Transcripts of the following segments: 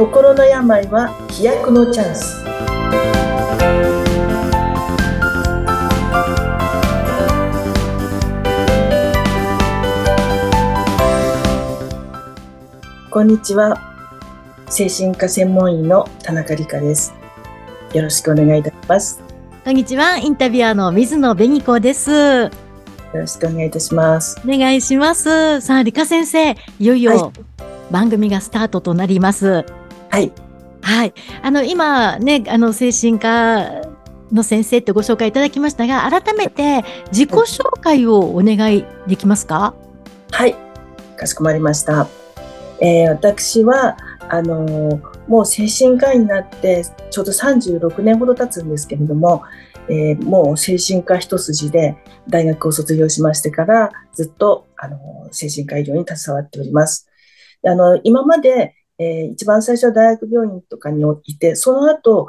心の病は飛躍のチャンス。こんにちは。精神科専門医の田中理香です。よろしくお願いいたします。こんにちは。インタビュアーの水野紅子です。よろしくお願いいたします。お願いします。さあ理香先生いよいよ番組がスタートとなります、はいはい。はい。あの、今ね、あの、精神科の先生ってご紹介いただきましたが、改めて自己紹介をお願いできますか？はい。かしこまりました。えー、私は、あのー、もう精神科医になってちょうど36年ほど経つんですけれども、えー、もう精神科一筋で大学を卒業しましてからずっと、あの精神科医療に携わっております。あの今までえー、一番最初は大学病院とかにいて、その後、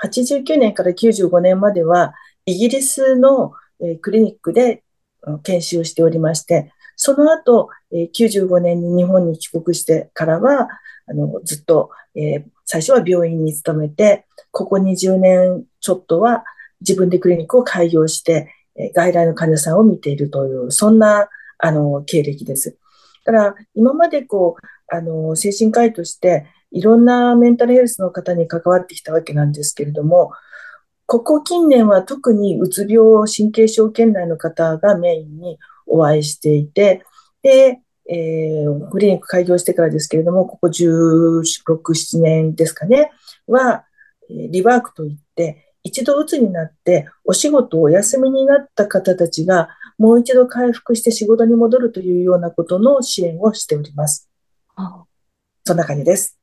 89年から95年までは、イギリスの、え、クリニックで研修しておりまして、その後、え、95年に日本に帰国してからは、あのずっと、え、最初は病院に勤めて、ここ20年ちょっとは自分でクリニックを開業して、え、外来の患者さんを見ているという、そんなあの経歴です。だから今までこうあの、精神科医としていろんなメンタルヘルスの方に関わってきたわけなんですけれども、ここ近年は特にうつ病、神経症圏内の方がメインにお会いしていて、で、えー、クリニック開業してからですけれども、ここ1617年ですかね、は、リワークといって、一度うつになってお仕事をお休みになった方たちがもう一度回復して仕事に戻るというようなことの支援をしております。そんな感じです。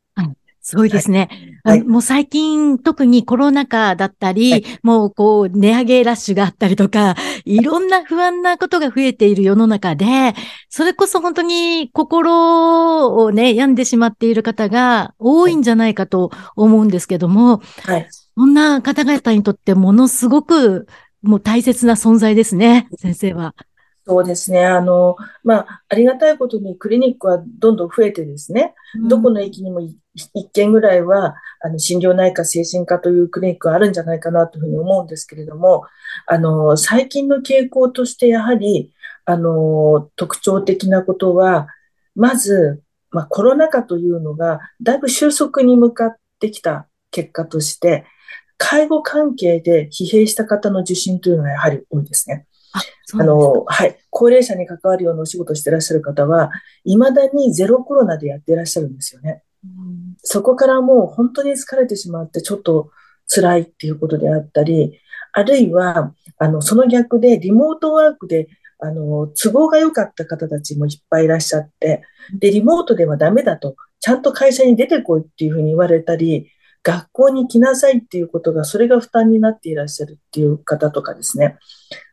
すごいですね。はい、もう最近、特にコロナ禍だったり、はい、もうこう、値上げラッシュがあったりとか、いろんな不安なことが増えている世の中で、それこそ本当に心をね、病んでしまっている方が多いんじゃないかと思うんですけども、はい、そんな方々にとってものすごくもう大切な存在ですね、先生は。そうですね。あの、まあ、ありがたいことにクリニックはどんどん増えてですね、うん、どこの駅にも一軒ぐらいは、あの、心療内科精神科というクリニックがあるんじゃないかなというふうに思うんですけれども、あの、最近の傾向としてやはり、あの、特徴的なことは、まず、まあ、コロナ禍というのが、だいぶ収束に向かってきた結果として、介護関係で疲弊した方の受診というのはやはり多いですね。あの、はい。高齢者に関わるようなお仕事をしてらっしゃる方は、未だにゼロコロナでやってらっしゃるんですよね。うん、そこからもう本当に疲れてしまって、ちょっと辛いっていうことであったり、あるいは、あの、その逆でリモートワークで、あの、都合が良かった方たちもいっぱいいらっしゃって、で、リモートではダメだと、ちゃんと会社に出てこいっていうふうに言われたり、学校に来なさいっていうことが、それが負担になっていらっしゃるっていう方とかですね。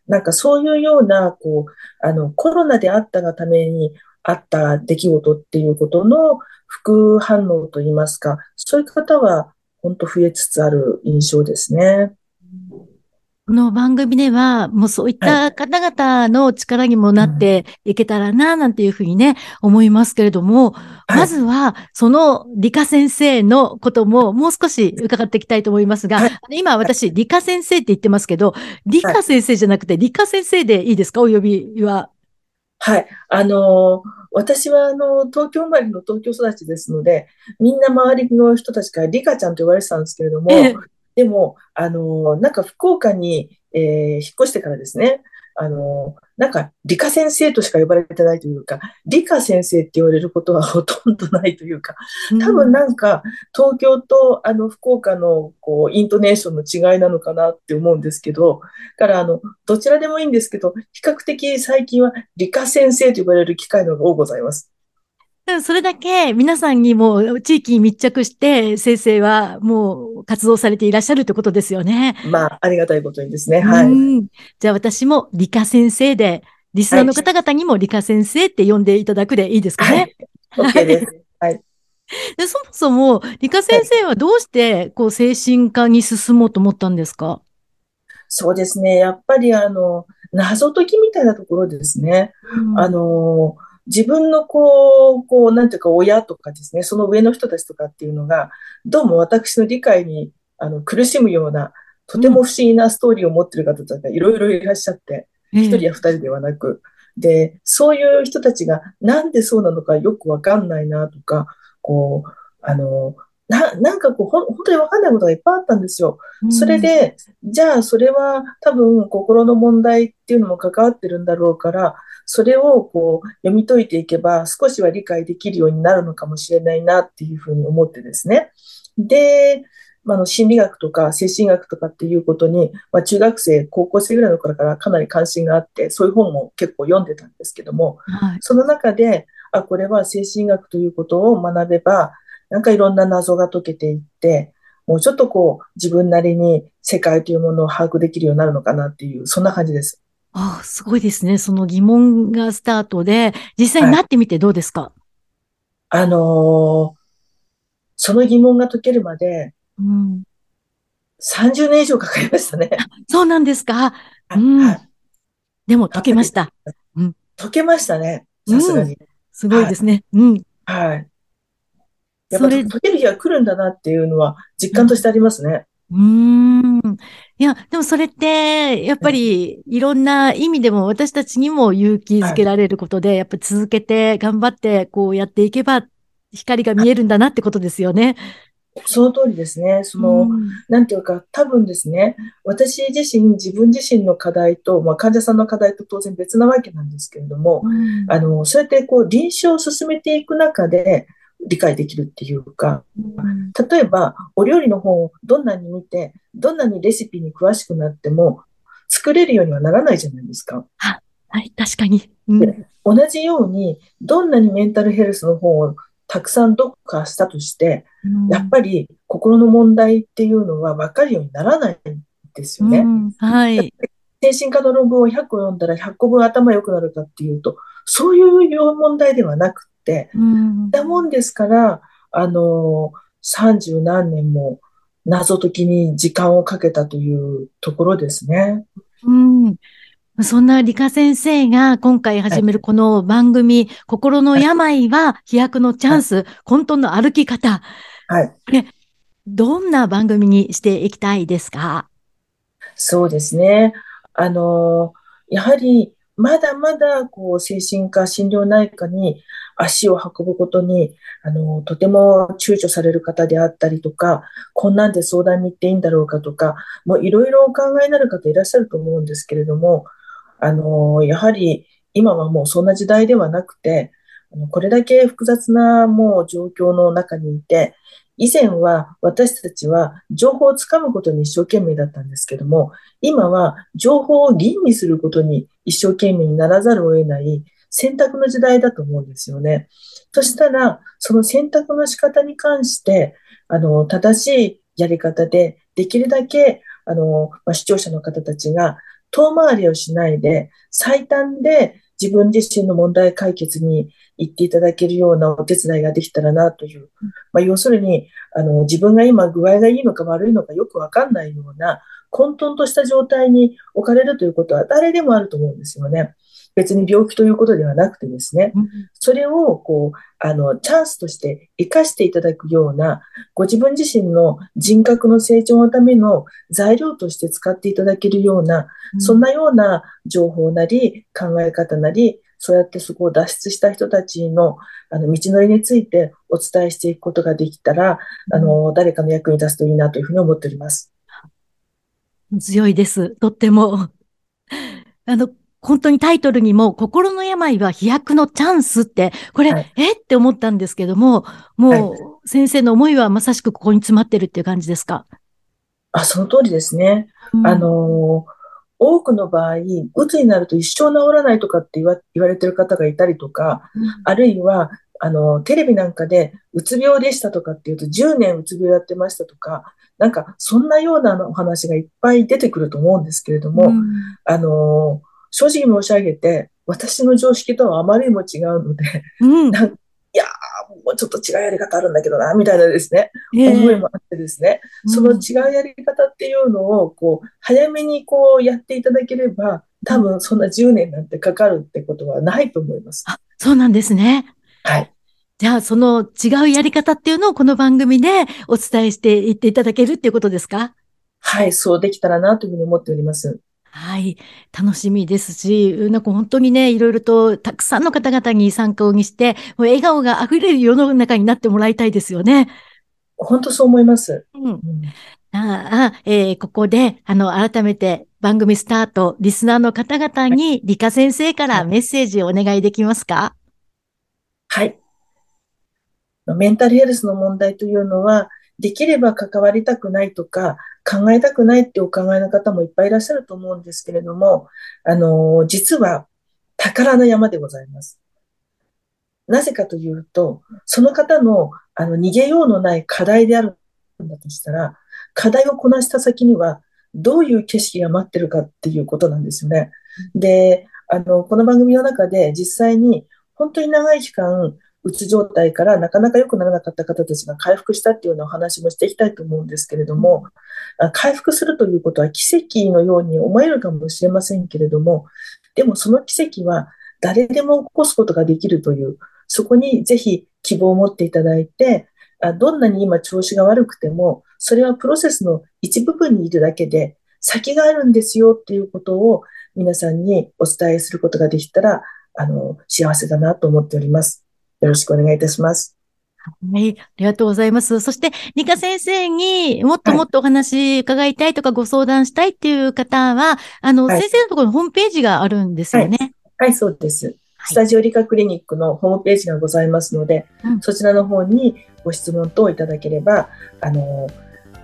なんかそういうような、こう、あの、コロナであったがためにあった出来事っていうことの副反応といいますか、そういう方は本当増えつつある印象ですね。この番組では、もうそういった方々の力にもなっていけたらな、なんていうふうにね、思いますけれども、はい、まずは、その理科先生のことももう少し伺っていきたいと思いますが、はい、今私、理科先生って言ってますけど、理科先生じゃなくて、理科先生でいいですか？お呼びは。はい。あのー、私は、あの、東京生まれの東京育ちですので、みんな周りの人たちから理科ちゃんと言われてたんですけれども、えでも、あの、なんか福岡に、えー、引っ越してからですね、あの、なんか理科先生としか呼ばれてないというか、理科先生って言われることは ほとんどないというか、多分なんか東京とあの福岡のこうイントネーションの違いなのかなって思うんですけど、からあの、どちらでもいいんですけど、比較的最近は理科先生と呼ばれる機会の方が多ございます。それだけ皆さんにも地域に密着して先生はもう活動されていらっしゃるってことですよね。まあ、ありがたいことにですね。はい。じゃあ私も理科先生で、リスナーの方々にも理科先生って呼んでいただくでいいですかね。はい。OK です。はい。でそもそも、理科先生はどうして、こう、精神科に進もうと思ったんですか？そうですね。やっぱり、あの、謎解きみたいなところですね。うん、あの、自分のこう、こう、なんていうか親とかですね、その上の人たちとかっていうのが、どうも私の理解にあの苦しむような、とても不思議なストーリーを持ってる方とかいろいろいらっしゃって、一、人や二人ではなく、で、そういう人たちがなんでそうなのかよくわかんないなとか、こう、あの、な、なんかこう、ほ本当にわかんないことがいっぱいあったんですよ。それで、じゃあそれは多分心の問題っていうのも関わってるんだろうから、それをこう読み解いていけば少しは理解できるようになるのかもしれないなっていうふうに思ってですね。で、まあ、の心理学とか精神学とかっていうことに、まあ、中学生、高校生ぐらいの頃からかなり関心があって、そういう本も結構読んでたんですけども、はい、その中で、あ、これは精神学ということを学べば、なんかいろんな謎が解けていって、もうちょっとこう自分なりに世界というものを把握できるようになるのかなっていう、そんな感じです。ああ、すごいですね。その疑問がスタートで、実際になってみてどうですか、はい、あのー、その疑問が解けるまで、うん、30年以上かかりましたね。そうなんですか？うん、はい、でも解けました。うん、解けましたね。さすがに、うん、すごいですね。はい、うん。はい。やっぱ解ける日が来るんだなっていうのは実感としてありますね。うん。いや、でもそれって、やっぱりいろんな意味でも私たちにも勇気づけられることで、はい、やっぱ続けて頑張ってこうやっていけば光が見えるんだなってことですよね。その通りですね。その、うん、なんていうか、多分ですね、私自身、自分自身の課題と、まあ、患者さんの課題と当然別なわけなんですけれども、うん、あの、そうやってこう、臨床を進めていく中で、理解できるっていうか、例えば、お料理の本をどんなに見て、どんなにレシピに詳しくなっても、作れるようにはならないじゃないですか。はい、確かに、うん、同じように、どんなにメンタルヘルスの本をたくさん読破したとして、うん、やっぱり心の問題っていうのは分かるようにならないんですよね。うん、はい。精神科の論文を100個読んだら100個分頭良くなるかっていうと、そういう問題ではなく、うん、だもんですから、あの、三十何年も謎解きに時間をかけたというところですね。うん。そんな理科先生が今回始めるこの番組、はい、心の病は飛躍のチャンス、はい、混沌の歩き方。はい。どんな番組にしていきたいですか？そうですね。あの、やはりまだまだこう精神科、心療内科に足を運ぶことに、あの、とても躊躇される方であったりとか、こんなんで相談に行っていいんだろうかとか、もういろいろお考えになる方いらっしゃると思うんですけれども、あの、やはり今はもうそんな時代ではなくて、これだけ複雑なもう状況の中にいて、以前は私たちは情報をつかむことに一生懸命だったんですけども、今は情報を吟味することに一生懸命にならざるを得ない選択の時代だと思うんですよね。そしたら、その選択の仕方に関して、あの、正しいやり方で、できるだけ、あの、まあ、視聴者の方たちが遠回りをしないで、最短で自分自身の問題解決に行っていただけるようなお手伝いができたらなという、まあ、要するにあの自分が今具合がいいのか悪いのかよくわかんないような混沌とした状態に置かれるということは誰でもあると思うんですよね。別に病気ということではなくてですね、それをこうあのチャンスとして生かしていただくような、ご自分自身の人格の成長のための材料として使っていただけるような、そんなような情報なり考え方なり、そうやってそこを脱出した人たちのあの道のりについてお伝えしていくことができたら、あの誰かの役に立つといいなというふうに思っております。強いです。とっても。あの、本当にタイトルにも、心の病は飛躍のチャンスって、これ、はい、え？って思ったんですけども、もう、先生の思いはまさしくここに詰まってるっていう感じですか？あ、その通りですね。うん、あの多くの場合、うつになると一生治らないとかって言わ言われてる方がいたりとか、うん、あるいは、あの、テレビなんかで、うつ病でしたとかっていうと、10年うつ病やってましたとか、なんか、そんなようなお話がいっぱい出てくると思うんですけれども、うん、あの、正直申し上げて、私の常識とはあまりにも違うので、うん、いやもうちょっと違うやり方あるんだけどな、みたいなですね、えー、思いもあってですね、その違うやり方っていうのを、こう、早めにこうやっていただければ、多分そんな10年なんてかかるってことはないと思います。そうなんですね。はい。じゃあ、その違うやり方っていうのをこの番組でお伝えしていっていただけるっていうことですか？はい、そうできたらなというふうに思っております。はい。楽しみですし、なんか本当にね、いろいろとたくさんの方々に参加をにして、もう笑顔が溢れる世の中になってもらいたいですよね。本当そう思います。うん。うん、ああ、えー、ここで、あの、改めて番組スタート、リスナーの方々に、理科先生からメッセージをお願いできますか？はい。メンタルヘルスの問題というのは、できれば関わりたくないとか、考えたくないってお考えの方もいっぱいいらっしゃると思うんですけれども、あの、実は宝の山でございます。なぜかというと、その方のあの逃げようのない課題であるんだとしたら、課題をこなした先には、どういう景色が待ってるかっていうことなんですよね。で、あの、この番組の中で実際に本当に長い期間、うつ状態からなかなか良くならなかった方たちが回復したっていうようなお話もしていきたいと思うんですけれども、回復するということは奇跡のように思えるかもしれませんけれども、でもその奇跡は誰でも起こすことができるという、そこにぜひ希望を持っていただいて、どんなに今調子が悪くても、それはプロセスの一部分にいるだけで、先があるんですよっていうことを皆さんにお伝えすることができたら、あの、幸せだなと思っております。よろしくお願いいたします。はい、ありがとうございます。そして、ニカ先生にもっともっとお話伺いたいとかご相談したいっていう方は、あの、はい、先生のところのホームページがあるんですよね。はい、はい、そうです。スタジオ理科クリニックのホームページがございますので、うん、そちらの方にご質問等いただければ、あの、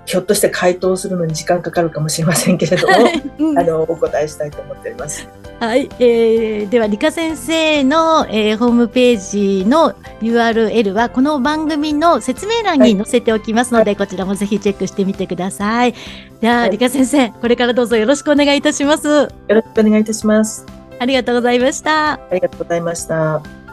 ひょっとして回答するのに時間かかるかもしれませんけれども、うん、あの、お答えしたいと思っております。はい、えー、では理科先生の、えー、ホームページの URL はこの番組の説明欄に載せておきますので、はい、こちらもぜひチェックしてみてください。では、はい、理科先生、これからどうぞよろしくお願いいたします。よろしくお願いいたします。ありがとうございました。ありがとうございました。